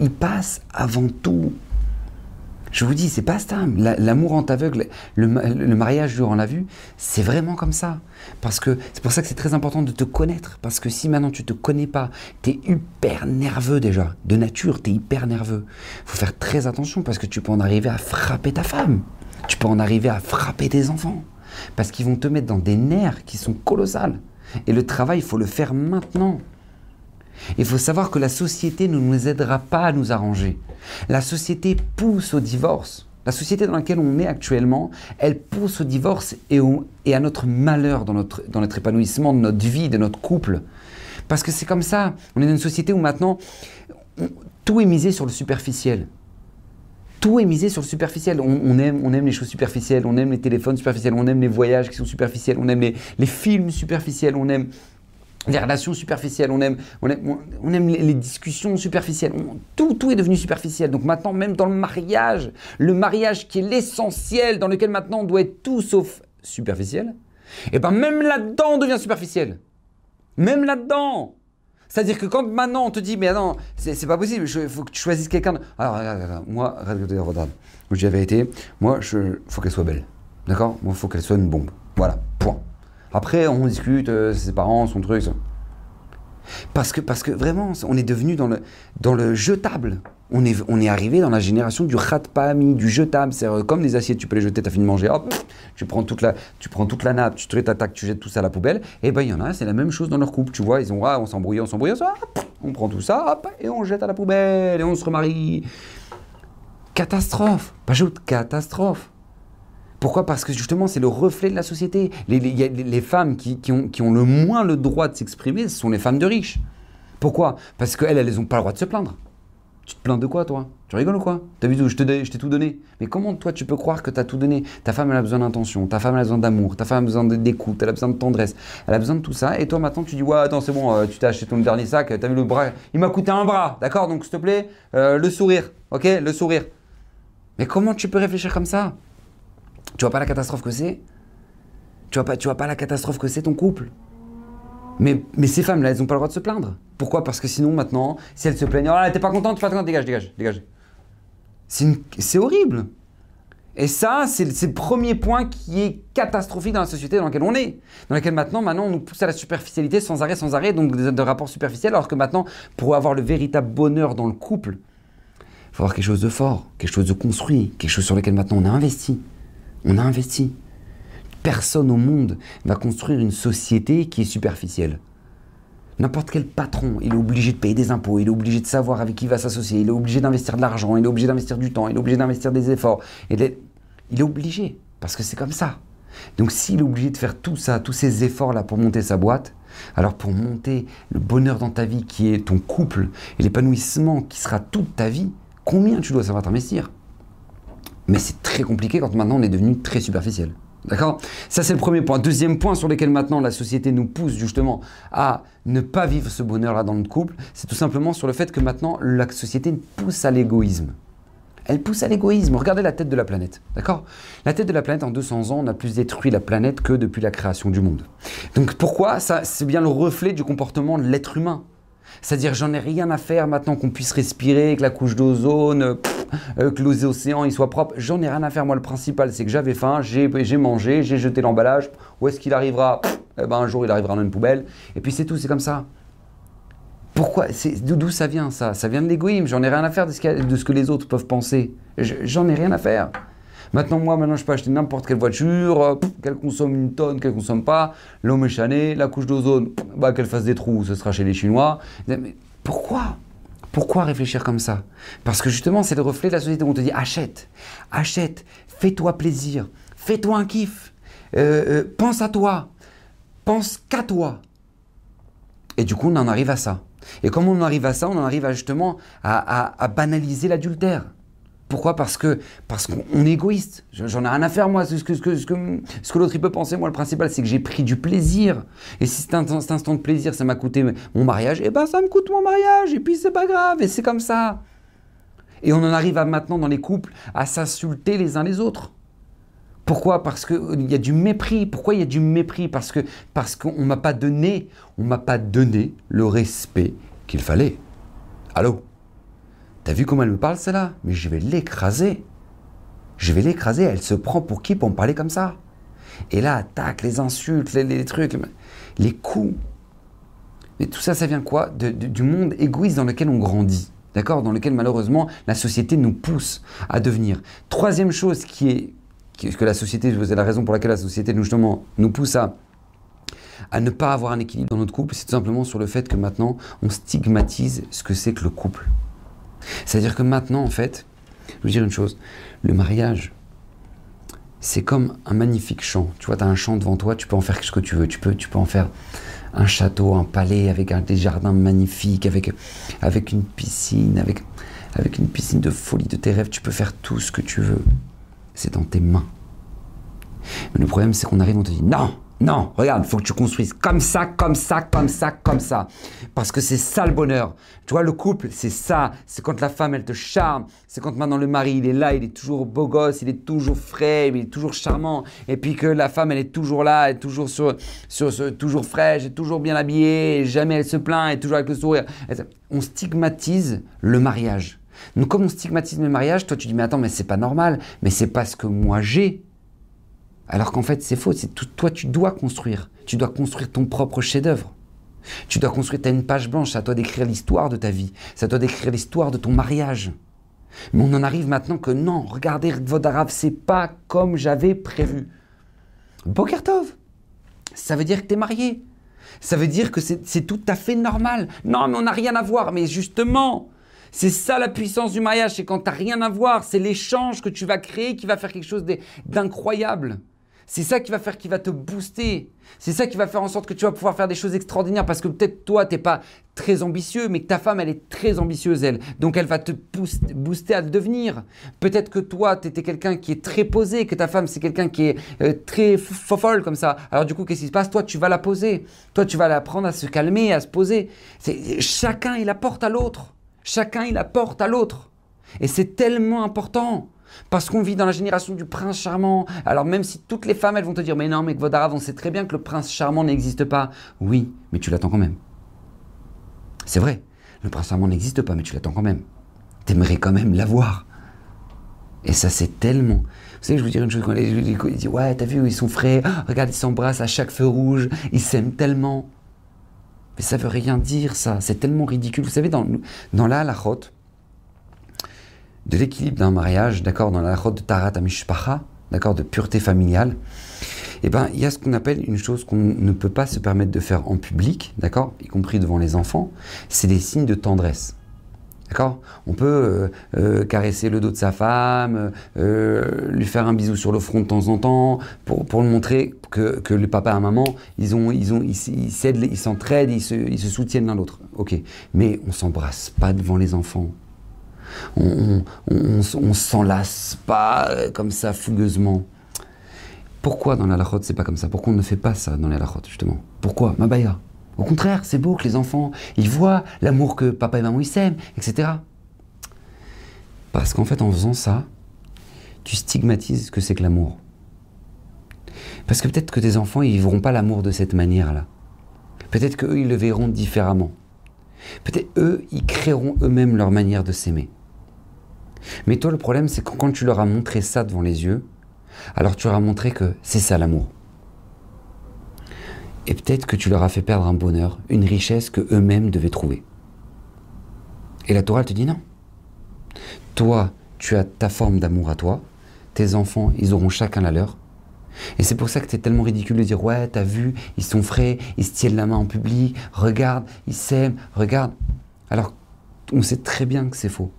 Il passe avant tout. Je vous dis, c'est pas ça. La- L'amour en aveugle, le, ma- le mariage durant la vue, c'est vraiment comme ça. Parce que c'est pour ça que c'est très important de te connaître. Parce que si maintenant tu te connais pas, tu es hyper nerveux déjà. De nature, tu es hyper nerveux. faut faire très attention parce que tu peux en arriver à frapper ta femme. Tu peux en arriver à frapper tes enfants. Parce qu'ils vont te mettre dans des nerfs qui sont colossales. Et le travail, il faut le faire maintenant. Il faut savoir que la société ne nous aidera pas à nous arranger. La société pousse au divorce. La société dans laquelle on est actuellement, elle pousse au divorce et, à notre malheur dans notre, épanouissement de notre vie, de notre couple. Parce que c'est comme ça. On est dans une société où maintenant, tout est misé sur le superficiel. Tout est misé sur le superficiel. On, aime, les choses superficielles, on aime les téléphones superficiels, on aime les voyages qui sont superficiels, on aime les, films superficiels, on aime les relations superficielles, on aime, les, discussions superficielles. Tout, tout est devenu superficiel. Donc maintenant, même dans le mariage, le mariage qui est l'essentiel, dans lequel maintenant on doit être tout sauf superficiel, et ben même là-dedans devient superficiel. Même là-dedans. C'est-à-dire que quand maintenant on te dit, mais non, c'est pas possible, il faut que tu choisisses quelqu'un. De... Alors, regarde, regarde, moi, regarde, regarde, dis la vérité, moi, il faut qu'elle soit belle. D'accord? Moi, il faut qu'elle soit une bombe. Voilà, point. Après, on discute, euh, ses parents, son truc. Ça. Parce que, parce que vraiment, on est devenu dans le, dans le jetable. On est, on est arrivé dans la génération du mis du jetable. C'est comme des assiettes, tu peux les jeter, tu as fini de manger, hop, tu prends toute la, tu prends toute la nappe, tu te attaques, tu jettes tout ça à la poubelle. Et ben il y en a, c'est la même chose dans leur couple. Tu vois, ils ont, ah, on s'embrouille, on s'embrouille, on prend tout ça, et on jette à la poubelle, et on se remarie. Catastrophe, pas juste catastrophe. Pourquoi? Parce que justement, c'est le reflet de la société. Les, les, femmes qui, qui, ont, qui, ont, le moins le droit de s'exprimer, ce sont les femmes de riches. Pourquoi? Parce qu'elles, elles n'ont pas le droit de se plaindre. Tu te plains de quoi, toi? Tu rigoles ou quoi? T'as vu, je t'ai tout donné. Mais comment, toi, tu peux croire que tu as tout donné? Ta femme, a besoin d'intention, ta femme, a besoin d'amour, ta femme a besoin d'écoute, elle a besoin de tendresse, elle a besoin de tout ça. Et toi, maintenant, tu dis, ouais, attends, c'est bon, euh, tu t'es acheté ton dernier sac, t'as vu le bras, il m'a coûté un bras, d'accord? Donc, s'il te plaît, euh, le sourire, ok? Le sourire. Mais comment tu peux réfléchir comme ça? Tu vois pas la catastrophe que c'est? Tu tu vois pas la catastrophe que c'est ton couple? Mais, ces femmes-là, elles n'ont pas le droit de se plaindre. Pourquoi? Parce que sinon, maintenant, si elles se plaignent, oh t'es pas contente, tu pas contente, dégage, dégage, dégage. C'est horrible. Et ça, c'est le premier point qui est catastrophique dans la société dans laquelle on est. Dans laquelle maintenant, maintenant, on nous pousse à la superficialité sans arrêt, sans arrêt, donc de, de rapports superficiels, alors que maintenant, pour avoir le véritable bonheur dans le couple, il faut avoir quelque chose de fort, quelque chose de construit, quelque chose sur lequel maintenant on a investi. On a investi. Personne au monde va construire une société qui est superficielle. N'importe quel patron, il est obligé de payer des impôts, il est obligé de savoir avec qui il va s'associer, il est obligé d'investir de l'argent, il est obligé d'investir du temps, il est obligé d'investir des efforts. Il est, il est obligé, parce que c'est comme ça. Donc s'il est obligé de faire tout ça, tous ces efforts-là pour monter sa boîte, alors pour monter le bonheur dans ta vie qui est ton couple et l'épanouissement qui sera toute ta vie, combien tu dois savoir t'investir? Mais c'est très compliqué quand maintenant on est devenu très superficiel. D'accord? Ça, c'est le premier point. Deuxième point sur lequel maintenant la société nous pousse justement à ne pas vivre ce bonheur-là dans notre couple, c'est tout simplement sur le fait que maintenant la société pousse à l'égoïsme. Elle pousse à l'égoïsme. Regardez la tête de la planète. D'accord? La tête de la planète, en 200 ans, on a plus détruit la planète que depuis la création du monde. Donc pourquoi? Ça, c'est bien le reflet du comportement de l'être humain. C'est-à-dire, j'en ai rien à faire maintenant qu'on puisse respirer, que la couche d'ozone, euh, que les océans ils soient propres. J'en ai rien à faire. Moi, le principal, c'est que j'avais faim, j'ai mangé, j'ai jeté l'emballage. Où est-ce qu'il arrivera? Eh ben, Un jour, il arrivera dans une poubelle. Et puis, c'est tout, c'est comme ça. Pourquoi? D'où ça vient, ça? Ça vient de l'égoïsme. J'en ai rien à faire de ce, de ce que les autres peuvent penser. J'en ai rien à faire. Maintenant, moi, maintenant, je peux acheter n'importe quelle voiture, euh, qu'elle consomme une tonne, qu'elle consomme pas, est chané, la couche d'ozone, bah, qu'elle fasse des trous, ce sera chez les Chinois. Mais pourquoi? Pourquoi réfléchir comme ça? Parce que justement, c'est le reflet de la société où on te dit achète, achète, fais-toi plaisir, fais-toi un kiff, euh, euh, pense à toi, pense qu'à toi. Et du coup, on en arrive à ça. Et comme on en arrive à ça, on en arrive justement à banaliser l'adultère. Pourquoi? Parce que parce qu'on est égoïste. J'en ai rien à faire moi. Ce que, l'autre peut penser, moi le principal c'est que j'ai pris du plaisir. Et si cet instant, instant de plaisir ça m'a coûté mon mariage, eh ben ça me coûte mon mariage. Et puis c'est pas grave. Et c'est comme ça. Et on en arrive à maintenant dans les couples à s'insulter les uns les autres. Pourquoi? Parce qu'il y a du mépris. Pourquoi il y a du mépris? Parce que parce qu'on m'a pas donné, on m'a pas donné le respect qu'il fallait. Allô? T'as vu comment elle me parle, celle-là? Mais je vais l'écraser. Je vais l'écraser. Elle se prend pour qui pour me parler comme ça? Et là, attaque, les insultes, les, trucs, les coups. Mais tout ça, ça vient quoi? Du monde égoïste dans lequel on grandit. D'accord? Dans lequel malheureusement la société nous pousse à devenir. Troisième chose qui est que la société, c'est la raison pour laquelle la société justement nous pousse à à ne pas avoir un équilibre dans notre couple, c'est tout simplement sur le fait que maintenant on stigmatise ce que c'est que le couple. C'est-à-dire que maintenant, en fait, je vais vous dire une chose, le mariage, c'est comme un magnifique champ. Tu vois, tu as un champ devant toi, tu peux en faire ce que tu veux. Tu peux, tu peux en faire un château, un palais avec des jardins magnifiques, avec, avec une piscine, avec, avec une piscine de folie de tes rêves. Tu peux faire tout ce que tu veux. C'est dans tes mains. Mais le problème, c'est qu'on arrive, on te dit non, Non, regarde, il faut que tu construises comme ça, comme ça, comme ça, comme ça. Parce que c'est ça le bonheur. Tu vois, le couple, c'est ça. C'est quand la femme, elle te charme. C'est quand maintenant le mari, il est là, il est toujours beau gosse, il est toujours frais, il est toujours charmant. Et puis que la femme, elle est toujours là, elle est toujours, sur, toujours fraîche, elle est toujours bien habillée, jamais elle se plaint, elle est toujours avec le sourire. On stigmatise le mariage. Donc, comme on stigmatise le mariage, toi, tu dis, mais attends, mais c'est pas normal. Mais c'est parce que moi, j'ai. Alors qu'en fait, c'est faux. C'est toi, tu dois construire. Tu dois construire ton propre chef-d'œuvre. Tu dois construire, tu as une page blanche, à toi d'écrire l'histoire de ta vie. C'est à toi d'écrire l'histoire de ton mariage. Mais on en arrive maintenant que non, regardez, Vodarav, c'est pas comme j'avais prévu. Bokertov, ça veut dire que tu es marié. Ça veut dire que c'est tout à fait normal. Non, mais on n'a rien à voir. Mais justement, c'est ça la puissance du mariage, c'est quand tu rien à voir, c'est l'échange que tu vas créer qui va faire quelque chose d'incroyable. C'est ça qui va faire, qui va te booster. C'est ça qui va faire en sorte que tu vas pouvoir faire des choses extraordinaires parce que peut-être toi, tu n'es pas très ambitieux, mais que ta femme, elle est très ambitieuse, elle. Donc elle va te booster à le devenir. Peut-être que toi, tu étais quelqu'un qui est très posé, que ta femme, c'est quelqu'un qui est euh, très folle comme ça. Alors du coup, qu'est-ce qui se passe? Toi, tu vas la poser. Toi, tu vas l'apprendre à se calmer, à se poser. Chacun, il apporte à l'autre. Chacun, il apporte à l'autre. Et c'est tellement important. Parce qu'on vit dans la génération du prince charmant. Alors même si toutes les femmes, elles vont te dire, mais non, mais Vodarav, on sait très bien que le prince charmant n'existe pas. Oui, mais tu l'attends quand même. C'est vrai, le prince charmant n'existe pas, mais tu l'attends quand même. T'aimerais quand même l'avoir. Et ça, c'est tellement... Vous savez, je vous dire une chose, quand les gens disent, ouais, t'as vu, ils sont frais, ah, regarde, ils s'embrassent à chaque feu rouge, ils s'aiment tellement. Mais ça veut rien dire, ça. C'est tellement ridicule. Vous savez, dans, dans la halachot, de l'équilibre d'un mariage, d'accord, dans la route de Tarat Amishpacha, d'accord, de pureté familiale, eh ben, il y a ce qu'on appelle une chose qu'on ne peut pas se permettre de faire en public, d'accord, y compris devant les enfants, c'est des signes de tendresse. D'accord On peut euh, euh, caresser le dos de sa femme, euh, lui faire un bisou sur le front de temps en temps, pour, pour lui montrer que, que, le papa et maman, ils ont, ils ont, ils, ils s'entraident, ils se, ils se soutiennent l'un l'autre. Ok. Mais on s'embrasse pas devant les enfants on, on, s'enlace pas euh, comme ça fougueusement. Pourquoi dans la lachote c'est pas comme ça? Pourquoi on ne fait pas ça dans la justement? Pourquoi? Mabaya Au contraire, c'est beau que les enfants, ils voient l'amour que papa et maman ils s'aiment, etc. Parce qu'en fait, en faisant ça, tu stigmatises ce que c'est que l'amour. Parce que peut-être que tes enfants, ils verront pas l'amour de cette manière-là. Peut-être qu'eux, ils le verront différemment. Peut-être eux, ils créeront eux-mêmes leur manière de s'aimer. Mais toi, le problème, c'est que quand tu leur as montré ça devant les yeux, alors tu leur as montré que c'est ça l'amour. Et peut-être que tu leur as fait perdre un bonheur, une richesse que eux-mêmes devaient trouver. Et la Torah te dit non. Toi, tu as ta forme d'amour à toi, tes enfants, ils auront chacun la leur. Et c'est pour ça que c'est tellement ridicule de dire ouais, t'as vu, ils sont frais, ils se tiennent la main en public, regarde, ils s'aiment, regarde. Alors, on sait très bien que c'est faux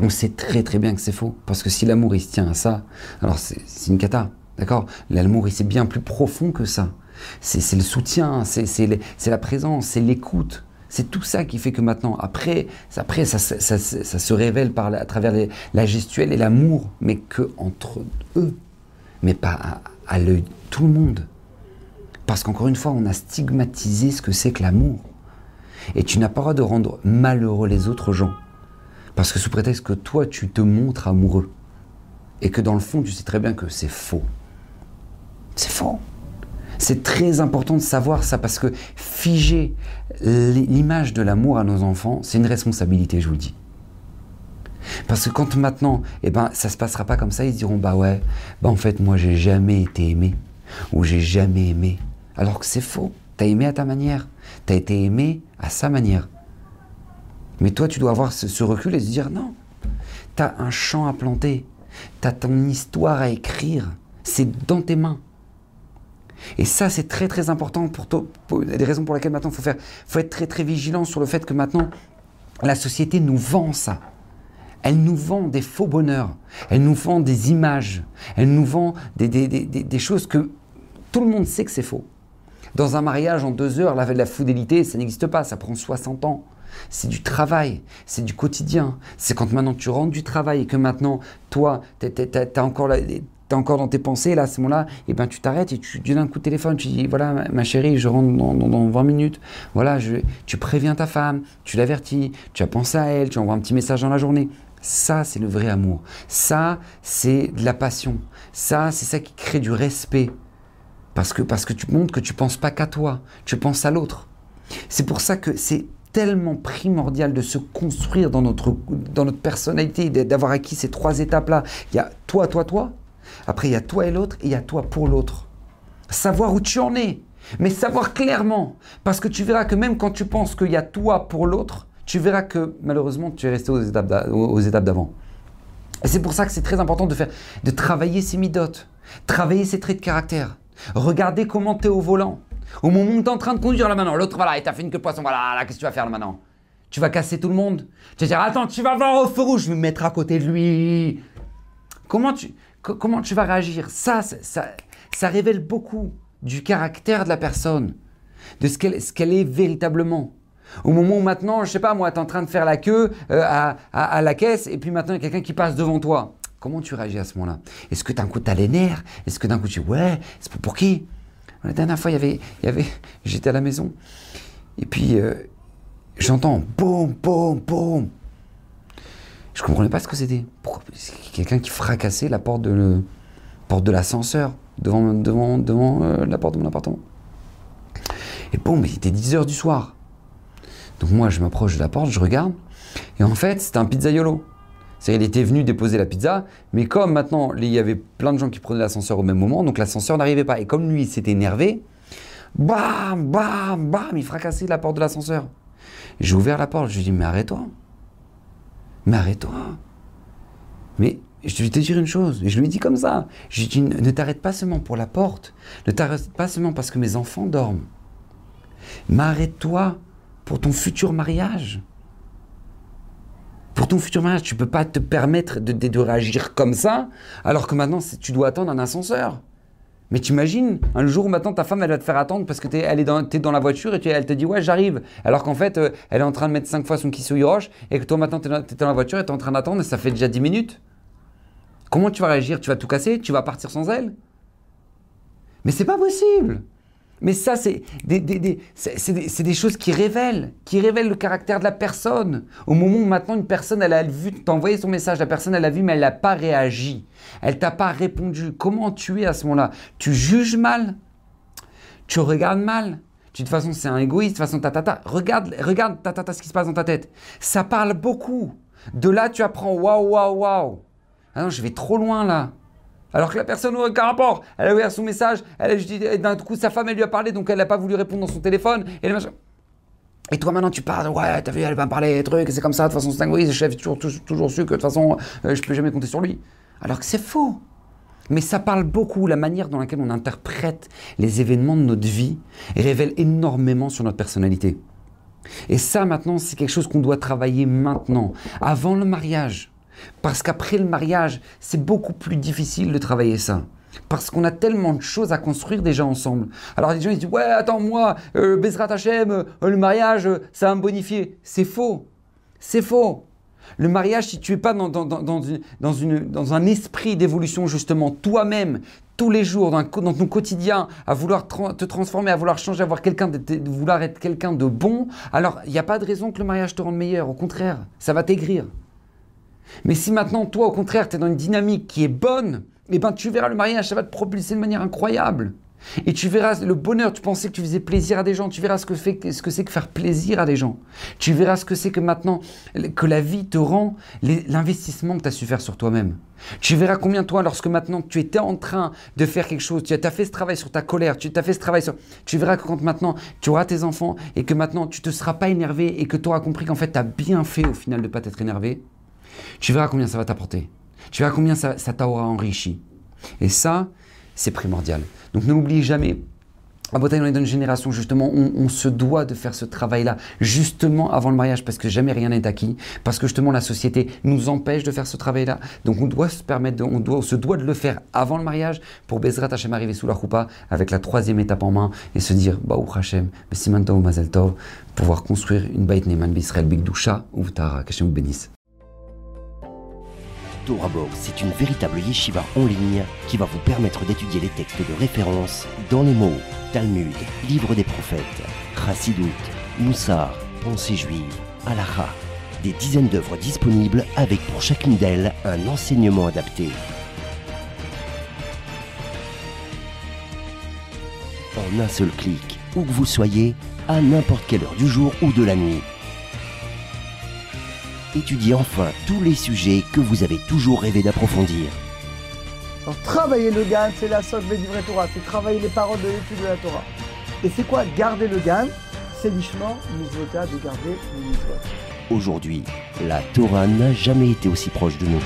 on sait très très bien que c'est faux. Parce que si l'amour il se tient à ça, alors c'est une cata. D'accord? L'amour c'est bien plus profond que ça. C'est le soutien, c'est la présence, c'est l'écoute. C'est tout ça qui fait que maintenant, après, après ça, ça, se révèle par à travers la gestuelle et l'amour, mais que entre eux, mais pas à, à l'œil tout le monde. Parce qu'encore une fois, on a stigmatisé ce que c'est que l'amour. Et tu n'as pas le droit de rendre malheureux les autres gens. Parce que sous prétexte que toi, tu te montres amoureux. Et que dans le fond, tu sais très bien que c'est faux. C'est faux. C'est très important de savoir ça parce que figer l'image de l'amour à nos enfants, c'est une responsabilité, je vous le dis. Parce que quand maintenant, eh ben, ça se passera pas comme ça, ils diront bah ouais, bah en fait moi j'ai jamais été aimé ou j'ai jamais aimé. Alors que c'est faux. T'as aimé à ta manière. T'as été aimé à sa manière. Mais toi, tu dois avoir ce, recul et se dire non, tu as un champ à planter, tu as ton histoire à écrire, c'est dans tes mains. Et ça, c'est très très important pour toi, pour des raisons pour lesquelles maintenant il faut, faut être très très vigilant sur le fait que maintenant, la société nous vend ça. Elle nous vend des faux bonheurs, elle nous vend des images, elle nous vend des, des, des, des choses que tout le monde sait que c'est faux. Dans un mariage en deux heures, la, la fidélité, ça n'existe pas, ça prend 60 ans. C'est du travail, c'est du quotidien. C'est quand maintenant tu rentres du travail et que maintenant, toi, tu as encore encore dans tes pensées, là, à ce moment-là, et eh ben tu t'arrêtes et tu donnes un coup de téléphone, tu dis, voilà, ma, chérie, je rentre dans, dans, 20 minutes, voilà, je, tu préviens ta femme, tu l'avertis, tu as pensé à elle, tu envoies un petit message dans la journée. Ça, c'est le vrai amour. Ça, c'est de la passion. Ça, c'est ça qui crée du respect. Parce que, parce que tu montres que tu penses pas qu'à toi, tu penses à l'autre. C'est pour ça que c'est tellement primordial de se construire dans notre, dans notre personnalité, d'avoir acquis ces trois étapes-là. Il y a toi, toi, toi. Après, il y a toi et l'autre, et il y a toi pour l'autre. Savoir où tu en es, mais savoir clairement. Parce que tu verras que même quand tu penses qu'il y a toi pour l'autre, tu verras que malheureusement, tu es resté aux étapes d'avant. Et c'est pour ça que c'est très important de, faire, de travailler ces midotes, travailler ces traits de caractère. Regardez comment tu es au volant. Au moment où tu es en train de conduire là maintenant, l'autre, voilà, et t'as fait une queue de poisson, voilà, là, qu'est-ce que tu vas faire là maintenant? Tu vas casser tout le monde? Tu vas dire, attends, tu vas voir au feu rouge, je vais me mettre à côté de lui. Comment tu, comment tu vas réagir? Ça, ça, ça, révèle beaucoup du caractère de la personne, de ce qu'elle qu'elle est véritablement. Au moment où maintenant, je sais pas moi, tu es en train de faire la queue euh, à, à, la caisse et puis maintenant il y a quelqu'un qui passe devant toi. Comment tu réagis à ce moment-là? Est-ce que d'un coup tu as les nerfs? Est-ce que d'un coup tu dis ouais, c'est pour qui? La dernière fois, il y avait, j'étais à la maison et puis euh, j'entends boum, boum, boum. Je comprenais pas ce que c'était. Quelqu'un qui fracassait la porte de, porte de l'ascenseur devant, euh, la porte de mon appartement. Et boum, il était 10 heures du soir. Donc moi, je m'approche de la porte, je regarde, et en fait, c'était un pizzaiolo. C'est-à-dire, il était venu déposer la pizza, mais comme maintenant, il y avait plein de gens qui prenaient l'ascenseur au même moment, donc l'ascenseur n'arrivait pas. Et comme lui, il s'était énervé, bam, bam, bam, il fracassait la porte de l'ascenseur. J'ai ouvert la porte, je lui ai dit, mais arrête-toi. Mais arrête-toi. Mais je vais te dire une chose, et je lui ai dit comme ça. Je lui ai dit, ne t'arrête pas seulement pour la porte, ne t'arrête pas seulement parce que mes enfants dorment, mais arrête-toi pour ton futur mariage. Pour ton futur mariage, tu peux pas te permettre de, de, réagir comme ça, alors que maintenant, tu dois attendre un ascenseur. Mais tu imagines, un jour maintenant ta femme, elle va te faire attendre parce que es, elle dans, es dans la voiture et tu, elle te dit ouais j'arrive. Alors qu'en fait, euh, elle est en train de mettre cinq fois son kissouille roche et que toi maintenant tu es, dans la voiture et tu es en train d'attendre et ça fait déjà 10 minutes. Comment tu vas réagir? Tu vas tout casser? Tu vas partir sans elle? Mais c'est pas possible mais ça, c'est des, des, choses qui révèlent, qui révèlent le caractère de la personne. Au moment où maintenant une personne, elle a vu, t'as envoyé son message, la personne, elle a vu, mais elle n'a pas réagi. Elle t'a pas répondu. Comment tu es à ce moment-là? Tu juges mal? Tu regardes mal? Tu, de toute façon, c'est un égoïste, de toute façon, ta, ta, Regarde, regarde ta, ta, ce qui se passe dans ta tête. Ça parle beaucoup. De là, tu apprends waouh, waouh, waouh. Ah non, je vais trop loin là. Alors que la personne n'a aucun rapport. Elle a ouvert son message, elle a d'un coup sa femme elle lui a parlé, donc elle n'a pas voulu répondre dans son téléphone. Et, toi maintenant tu parles, ouais, t'as vu, elle va me parler des trucs, c'est comme ça, de toute façon c'est un j'ai toujours, toujours, su que de toute façon euh, je peux jamais compter sur lui. Alors que c'est faux. Mais ça parle beaucoup, la manière dans laquelle on interprète les événements de notre vie révèle énormément sur notre personnalité. Et ça maintenant, c'est quelque chose qu'on doit travailler maintenant, avant le mariage. Parce qu'après le mariage, c'est beaucoup plus difficile de travailler ça. Parce qu'on a tellement de choses à construire déjà ensemble. Alors les gens ils disent ouais attends moi euh, Bezrat Hachem, euh, le mariage ça va me bonifier. C'est faux, c'est faux. Le mariage si tu es pas dans, dans, dans, une, dans un esprit d'évolution justement toi-même tous les jours dans, ton quotidien à vouloir te transformer, à vouloir changer, à vouloir, vouloir être quelqu'un de bon, alors il n'y a pas de raison que le mariage te rende meilleur. Au contraire, ça va t'aigrir. Mais si maintenant, toi, au contraire, tu es dans une dynamique qui est bonne, eh ben, tu verras le mariage, ça va te propulser de manière incroyable. Et tu verras le bonheur, tu pensais que tu faisais plaisir à des gens, tu verras ce que, ce que c'est que faire plaisir à des gens. Tu verras ce que c'est que maintenant, que la vie te rend l'investissement que tu as su faire sur toi-même. Tu verras combien toi, lorsque maintenant tu étais en train de faire quelque chose, tu as fait ce travail sur ta colère, tu as fait ce travail sur... Tu verras que quand maintenant tu auras tes enfants et que maintenant tu ne te seras pas énervé et que tu auras compris qu'en fait tu as bien fait au final de ne pas t'être énervé, tu verras combien ça va t'apporter. Tu verras combien ça, t'aura enrichi. Et ça, c'est primordial. Donc ne l'oublie jamais. À Bretagne, on est dans une génération, justement, on, on se doit de faire ce travail-là, justement avant le mariage, parce que jamais rien n'est acquis, parce que justement la société nous empêche de faire ce travail-là. Donc on doit se permettre, on, doit, se doit de le faire avant le mariage pour Bezrat Hashem arriver sous la roupa avec la troisième étape en main et se dire, Baou Hashem, Simantov Mazel Tov, pouvoir construire une Beit Neman Bisrael Big Dusha ou Tara, qu'Hashem vous bénisse. TorahBox, c'est une véritable yeshiva en ligne qui va vous permettre d'étudier les textes de référence dans les mots Talmud, Livre des prophètes, Chassidut, Moussar, Pensée juive, Halacha. Des dizaines d'œuvres disponibles avec pour chacune d'elles un enseignement adapté. En un seul clic, où que vous soyez, à n'importe quelle heure du jour ou de la nuit. Étudiez enfin tous les sujets que vous avez toujours rêvé d'approfondir. Alors, travailler le GAN, c'est la sorte de vrai Torah, c'est travailler les paroles de l'étude de la Torah. Et c'est quoi garder le GAN C'est l'ishma, mitzvota, de garder le. Aujourd'hui, la Torah n'a jamais été aussi proche de nous.